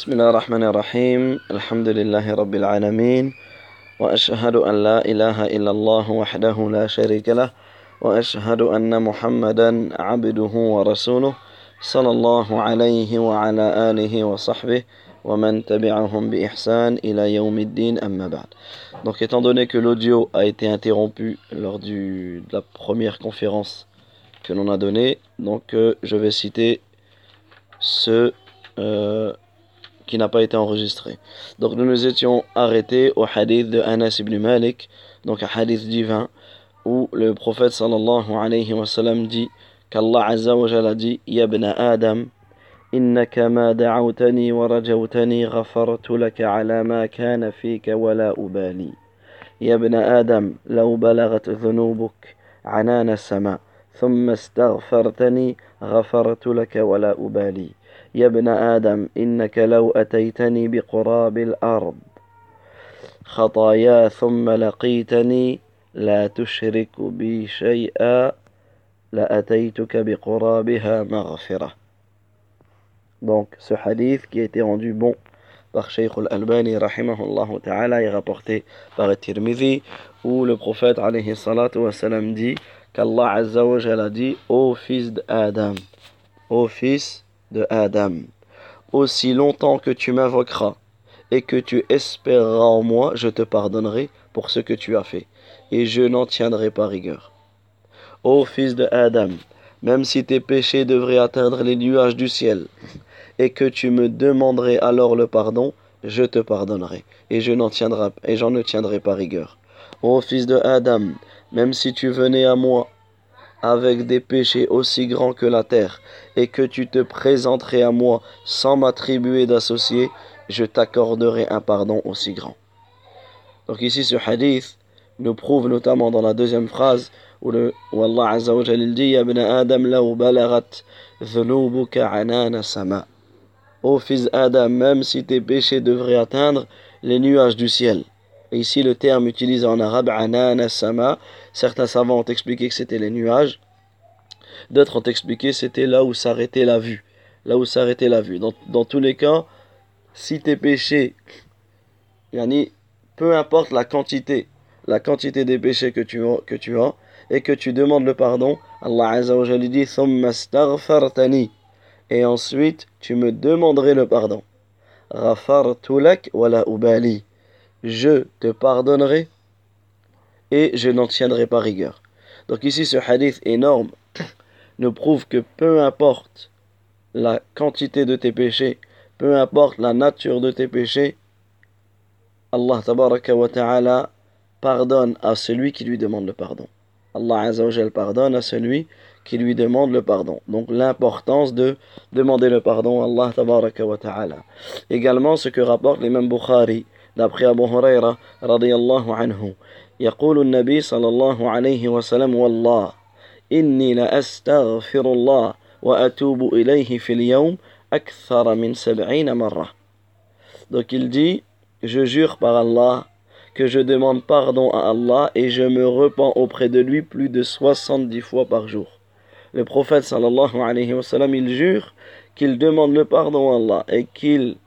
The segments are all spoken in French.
بسم الله الرحمن الرحيم الحمد لله رب العالمين وأشهد أن لا إله إلا الله وحده لا شريك له وأشهد أن محمدا عبده ورسوله صلى الله عليه وعلى آله وصحبه ومن تبعهم بإحسان إلى يوم الدين أما بعد Donc étant donné que l'audio a été interrompu lors du, de la première conférence que l'on a donnée, donc euh, je vais citer ce euh, qui n'a pas été enregistré. Donc nous nous étions arrêtés au hadith de Anas ibn Malik, donc un hadith divin, où le prophète sallallahu alayhi wa sallam dit qu'Allah azza wa jalla dit Ya ibn Adam, إنك ما دعوتني ورجوتني غفرت لك على ما كان فيك ولا أبالي يا ابن آدم لو بلغت ذنوبك عنان السماء ثم استغفرتني غفرت لك ولا أبالي يا ابن آدم إنك لو أتيتني بقراب الأرض خطايا ثم لقيتني لا تشرك بي شيئا لأتيتك بقرابها مغفرة Donc ce hadith qui a été rendu bon par Shaykh al-Albani rahimahullah ta'ala est rapporté par Tirmidhi où le prophète alayhi salatu wa salam dit qu'Allah jalla dit ô fils d'Adam ô fils de Adam. Aussi longtemps que tu m'invoqueras et que tu espéreras en moi, je te pardonnerai pour ce que tu as fait, et je n'en tiendrai pas rigueur. Ô fils de Adam, même si tes péchés devraient atteindre les nuages du ciel, et que tu me demanderais alors le pardon, je te pardonnerai, et je n'en tiendrai, tiendrai pas rigueur. Ô fils de Adam, même si tu venais à moi avec des péchés aussi grands que la terre, et que tu te présenterais à moi sans m'attribuer d'associé, je t'accorderai un pardon aussi grand. Donc ici ce hadith nous prouve notamment dans la deuxième phrase où, le, où Allah Azza wa dit Ya Adam law balagat dhunubuka anana sama. Ô fils Adam, même si tes péchés devraient atteindre les nuages du ciel. Ici le terme utilisé en arabe anana sama, certains savants ont expliqué que c'était les nuages. D'autres ont expliqué c'était là où s'arrêtait la vue. Là où s'arrêtait la vue. Dans, tous les cas, si tes péchés, yani, peu importe la quantité, la quantité des péchés que tu que as et que tu demandes le pardon, Allah Azza wa dit et ensuite tu me demanderais le pardon. wala ubali. Je te pardonnerai et je n'en tiendrai pas rigueur. Donc ici ce hadith énorme nous prouve que peu importe la quantité de tes péchés, peu importe la nature de tes péchés, Allah wa ta'ala pardonne à celui qui lui demande le pardon. Allah Azza wa pardonne à celui qui lui demande le pardon. Donc l'importance de demander le pardon à Allah wa ta'ala. Également ce que rapporte l'imam Bukhari d'après Abu Huraira radiyallahu anhu. يقول النبي صلى الله عليه وسلم والله إني لأستغفر الله وأتوب إليه في اليوم أكثر من سبعين مرة Donc il dit, je jure par Allah que je demande pardon à Allah et je me repens auprès de lui plus de 70 fois par jour. Le prophète sallallahu alayhi wa sallam, il jure qu'il demande le pardon à Allah et qu'il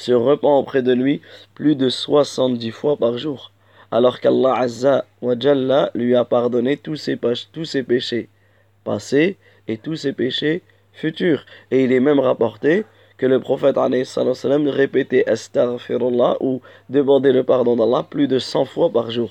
se repent auprès de lui plus de 70 fois par jour alors qu'Allah Azza wa lui a pardonné tous ses, péchés passés et tous ses péchés futurs. Et il est même rapporté que le prophète répétait Astaghfirullah ou demandait le pardon d'Allah plus de 100 fois par jour.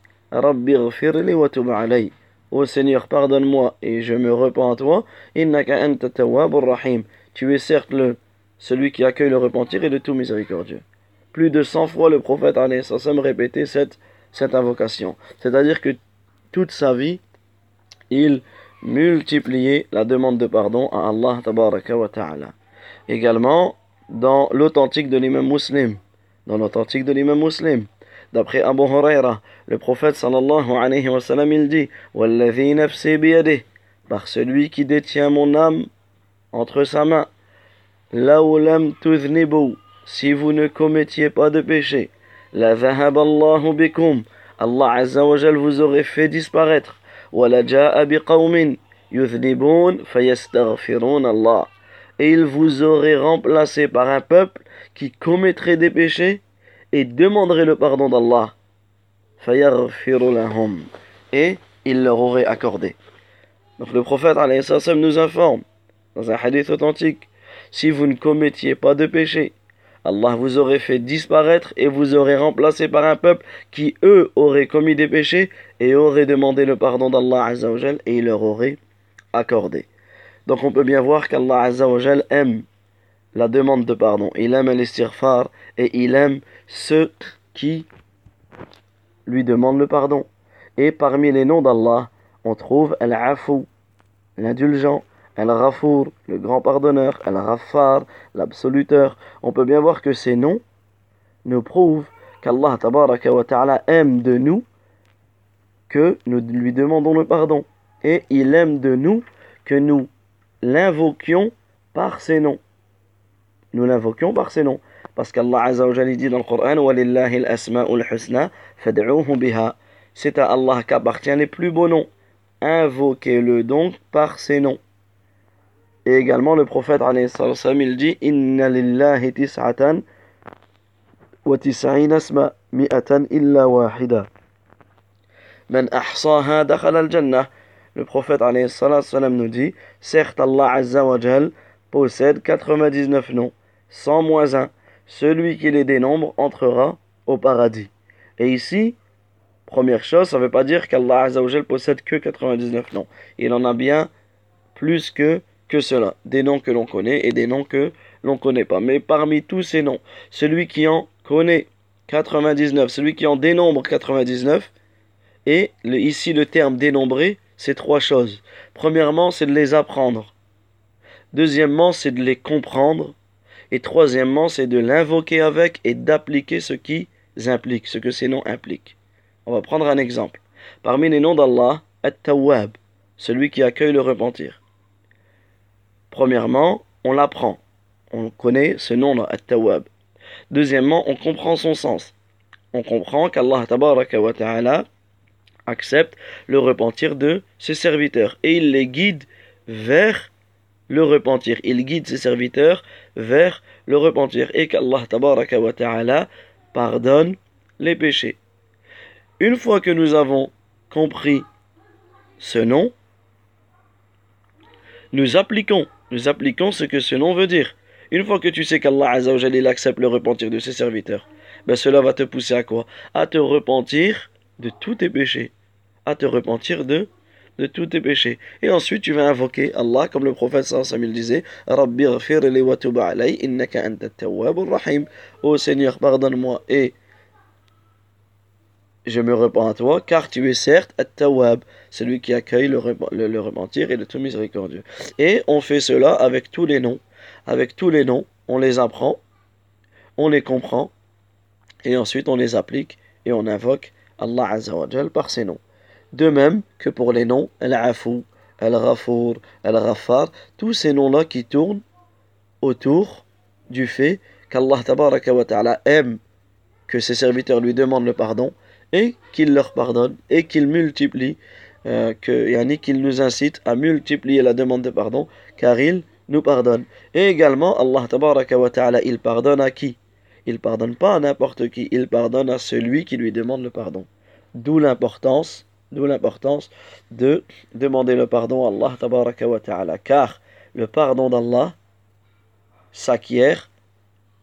Rabbi ghfirli wa tub Seigneur, pardonne-moi et je me repens à toi. Innaka anta tawwabur rahim. Tu es certes le, celui qui accueille le repentir et le tout miséricordieux. Plus de 100 fois le prophète sallam répétait cette, cette invocation. C'est-à-dire que toute sa vie, il multipliait la demande de pardon à Allah wa ta'ala. Également, dans l'authentique de l'imam muslim. Dans l'authentique de l'imam muslim. D'après Abu Huraira, le prophète sallallahu alayhi wa sallam, il dit biyadih, par celui qui détient mon âme entre sa main. Tuznibu, si vous ne commettiez pas de péché. La Allahu bikum, Allah azza wa jal vous aurait fait disparaître. Fayastaghfirun Allah. Et il vous aurait remplacé par un peuple qui commettrait des péchés et demanderait le pardon d'Allah. Et il leur aurait accordé. Donc le prophète nous informe dans un hadith authentique si vous ne commettiez pas de péché, Allah vous aurait fait disparaître et vous aurait remplacé par un peuple qui, eux, auraient commis des péchés et auraient demandé le pardon d'Allah et il leur aurait accordé. Donc on peut bien voir qu'Allah aime la demande de pardon. Il aime l'istighfar et il aime ceux qui lui demandent le pardon. Et parmi les noms d'Allah, on trouve Al-Afu, l'indulgent, Al-Rafour, le grand pardonneur, Al-Raffar, l'absoluteur. On peut bien voir que ces noms nous prouvent qu'Allah ta'ala aime de nous que nous lui demandons le pardon. Et il aime de nous que nous l'invoquions par ses noms. Nous l'invoquions par ses noms. Parce qu'Allah Azza wa dit dans le Coran. C'est à Allah qu'appartient les plus beaux noms. Invoquez-le donc par ses noms. Et également le prophète il dit Inna lillahi tis'atan wa tis'ina asma mi'atan illa wahida. Man al-jannah. Le prophète nous dit Certes Allah possède 99 noms, sans moins un. Celui qui les dénombre entrera au paradis. Et ici, première chose, ça ne veut pas dire qu'Allah Azza wa Jal possède que 99 noms. Il en a bien plus que que cela, des noms que l'on connaît et des noms que l'on ne connaît pas. Mais parmi tous ces noms, celui qui en connaît 99, celui qui en dénombre 99, et ici le terme dénombrer, c'est trois choses. Premièrement, c'est de les apprendre. Deuxièmement, c'est de les comprendre. Et troisièmement, c'est de l'invoquer avec et d'appliquer ce qu'ils impliquent, ce que ces noms impliquent. On va prendre un exemple. Parmi les noms d'Allah, At-Tawwab, celui qui accueille le repentir. Premièrement, on l'apprend. On connaît ce nom-là, At-Tawwab. Deuxièmement, on comprend son sens. On comprend qu'Allah ta'ala accepte le repentir de ses serviteurs et il les guide vers le repentir. Il guide ses serviteurs vers le repentir et qu'Allah ta'ala pardonne les péchés. Une fois que nous avons compris ce nom, nous appliquons nous appliquons ce que ce nom veut dire. Une fois que tu sais qu'Allah il accepte le repentir de ses serviteurs, ben cela va te pousser à quoi? À te repentir de tous tes péchés. À te repentir de, de tous tes péchés. Et ensuite tu vas invoquer Allah comme le prophète sallallahu disait Rabbi wa innaka rahim. Ô Seigneur, pardonne-moi et je me repens à toi, car tu es certes At-Tawwab, celui qui accueille le, repentir et le tout miséricordieux. Et on fait cela avec tous les noms. Avec tous les noms, on les apprend, on les comprend, et ensuite on les applique et on invoque Allah Azzawajal par ses noms. De même que pour les noms Al-Afu, Al-Ghafour, Al-Ghaffar, tous ces noms-là qui tournent autour du fait qu'Allah aime que ses serviteurs lui demandent le pardon et qu'il leur pardonne et qu'il multiplie, euh, que, qu'il nous incite à multiplier la demande de pardon, car il nous pardonne. Et également, Allah ta'ala, il pardonne à qui? Il pardonne pas à n'importe qui, il pardonne à celui qui lui demande le pardon. D'où l'importance, d'où l'importance de demander le pardon à Allah wa ta'ala, car le pardon d'Allah s'acquiert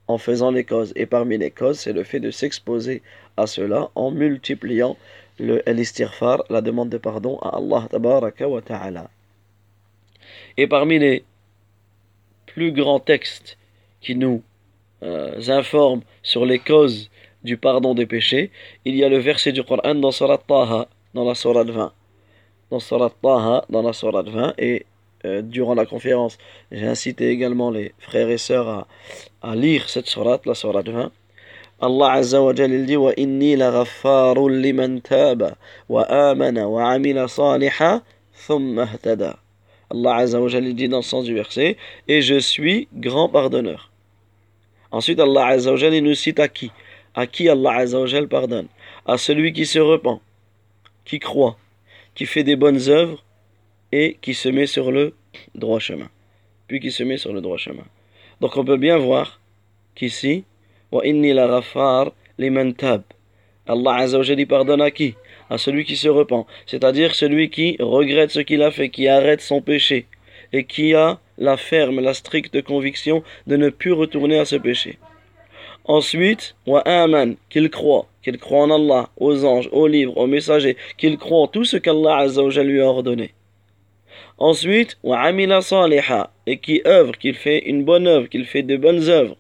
en faisant les causes. Et parmi les causes, c'est le fait de s'exposer à cela en multipliant le l'istirfar, la demande de pardon à Allah tabaraka wa ta'ala. Et parmi les plus grands textes qui nous euh, informent sur les causes du pardon des péchés, il y a le verset du Coran dans Surat Taha, dans la Surat 20. Dans Taha, dans la Surat 20, et euh, durant la conférence, j'ai incité également les frères et sœurs à, lire cette sourate, la sourate 20. Allah Azza wa Jal dit wa inni la ghaffarun liman taba wa amana wa amila saliha thumma. Allah Azza wa dit dans le sens du verset et je suis grand pardonneur. Ensuite Allah Azza wa nous cite à qui? À qui Allah Azza wa pardonne? À celui qui se repent, qui croit, qui fait des bonnes œuvres et qui se met sur le droit chemin. Puis qui se met sur le droit chemin. Donc on peut bien voir qu'ici. Allah Azza pardonne à qui? À celui qui se repent, c'est-à-dire celui qui regrette ce qu'il a fait, qui arrête son péché et qui a la ferme, la stricte conviction de ne plus retourner à ce péché. Ensuite, wa qu'il croit, qu'il croit en Allah, aux anges, aux livres, aux messagers, qu'il croit en tout ce qu'Allah Azza wa lui a ordonné. Ensuite, wa et qui œuvre, qu'il fait une bonne œuvre, qu'il fait de bonnes œuvres.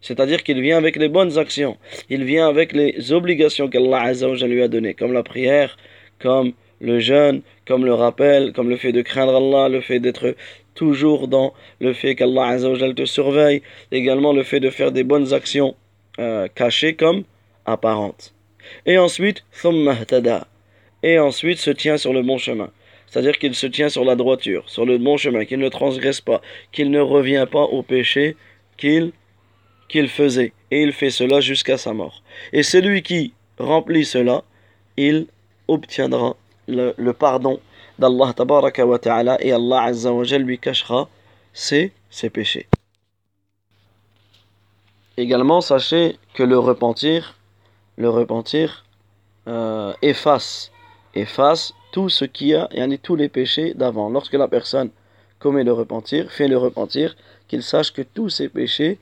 C'est-à-dire qu'il vient avec les bonnes actions, il vient avec les obligations qu'Allah Azza wa lui a données, comme la prière, comme le jeûne, comme le rappel, comme le fait de craindre Allah, le fait d'être toujours dans le fait qu'Allah Azza wa te surveille, également le fait de faire des bonnes actions euh, cachées comme apparentes. Et ensuite, et ensuite se tient sur le bon chemin. C'est-à-dire qu'il se tient sur la droiture, sur le bon chemin, qu'il ne transgresse pas, qu'il ne revient pas au péché qu'il qu'il faisait. Et il fait cela jusqu'à sa mort. Et celui qui remplit cela, il obtiendra le, pardon et Allah lui cachera ses, péchés. Également, sachez que le repentir, le repentir euh, efface, efface tout ce qui a, et tous les péchés d'avant. Lorsque la personne commet le repentir, fait le repentir, qu'il sache que tous ses péchés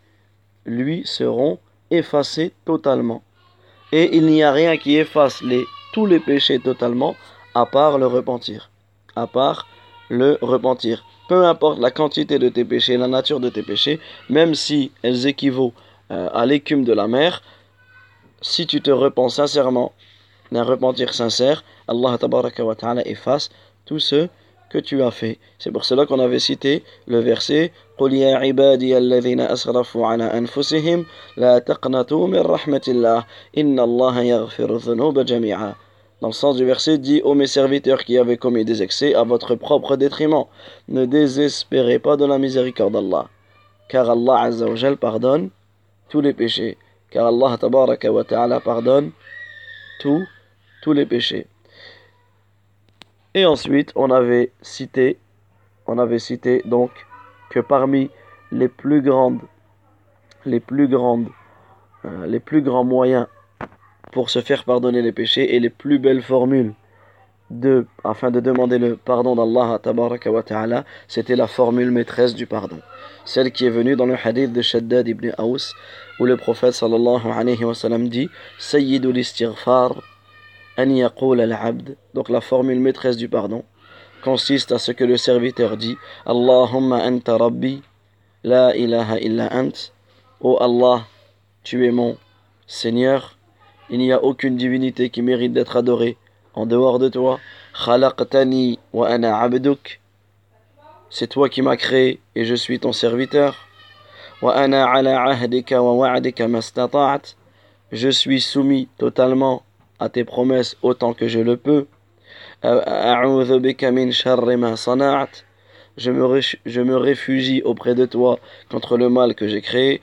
lui seront effacés totalement. Et il n'y a rien qui efface les, tous les péchés totalement à part le repentir À part le repentir. Peu importe la quantité de tes péchés, la nature de tes péchés, même si elles équivaut euh, à l'écume de la mer, si tu te repens sincèrement, d'un repentir sincère, Allah wa ta'ala efface tout ce que tu as fait. C'est pour cela qu'on avait cité le verset قل يا عبادي الذين أسرفوا على أنفسهم لا تقنطوا من رحمة الله إن الله يغفر الذنوب جميعا dans le sens du verset, dit ô mes serviteurs qui avaient commis des excès à votre propre détriment, ne désespérez pas de la miséricorde d'Allah, car Allah Azza wa Jal pardonne tous les péchés, car Allah Tabaraka wa Ta'ala pardonne tous tous les péchés. Et ensuite, on avait cité, on avait cité donc que parmi les plus grandes, les plus grandes, euh, les plus grands moyens pour se faire pardonner les péchés et les plus belles formules afin de demander le pardon d'Allah ta'ala, c'était la formule maîtresse du pardon. Celle qui est venue dans le hadith de Shaddad ibn Aus, où le prophète sallallahu alayhi wa sallam dit Sayyidul istighfar donc la formule maîtresse du pardon, consiste à ce que le serviteur dit Allahumma anta rabbi, la ilaha illa ant. Oh Allah, tu es mon Seigneur, il n'y a aucune divinité qui mérite d'être adorée en dehors de toi. Wa ana abduk. C'est toi qui m'as créé et je suis ton serviteur. Wa ana ala ahdika wa wa'dika mastata'at. Je suis soumis totalement à tes promesses autant que je le peux. Je me, je me réfugie auprès de toi contre le mal que j'ai créé.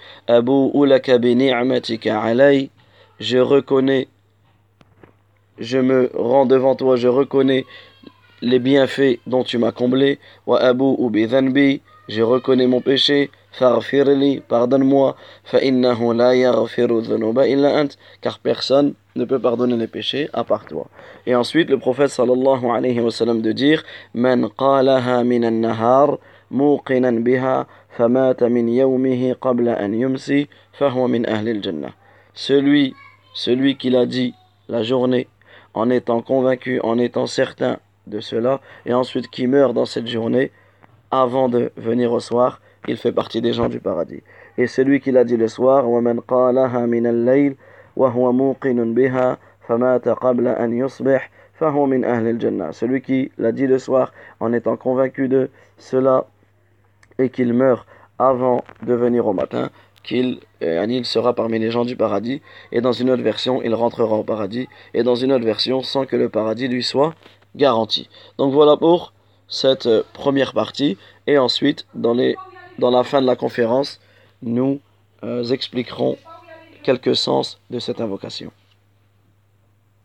Je reconnais, je me rends devant toi, je reconnais les bienfaits dont tu m'as comblé. Je reconnais mon péché. pardonne-moi. Car personne ne peut pardonner les péchés à part toi. Et ensuite, le prophète sallallahu alayhi wa sallam de dire Man qalaha min an-nahar muqinan biha famata min yawmihi qabla an yumsi fahuwa min ahli al-jannah celui qui l'a dit la journée en étant convaincu, en étant certain de cela, et ensuite qui meurt dans cette journée avant de venir au soir, il fait partie des gens du paradis. Et celui qui l'a dit le soir, وَمَنْ قَالَهَا مِنَ اللَّيْلِ وهو موقن بها فمات قبل أن يصبح Celui qui l'a dit le soir en étant convaincu de cela et qu'il meurt avant de venir au matin, qu'il euh, il sera parmi les gens du paradis, et dans une autre version, il rentrera au paradis, et dans une autre version, sans que le paradis lui soit garanti. Donc voilà pour cette euh, première partie, et ensuite, dans, les, dans la fin de la conférence, nous euh, expliquerons quelques sens de cette invocation.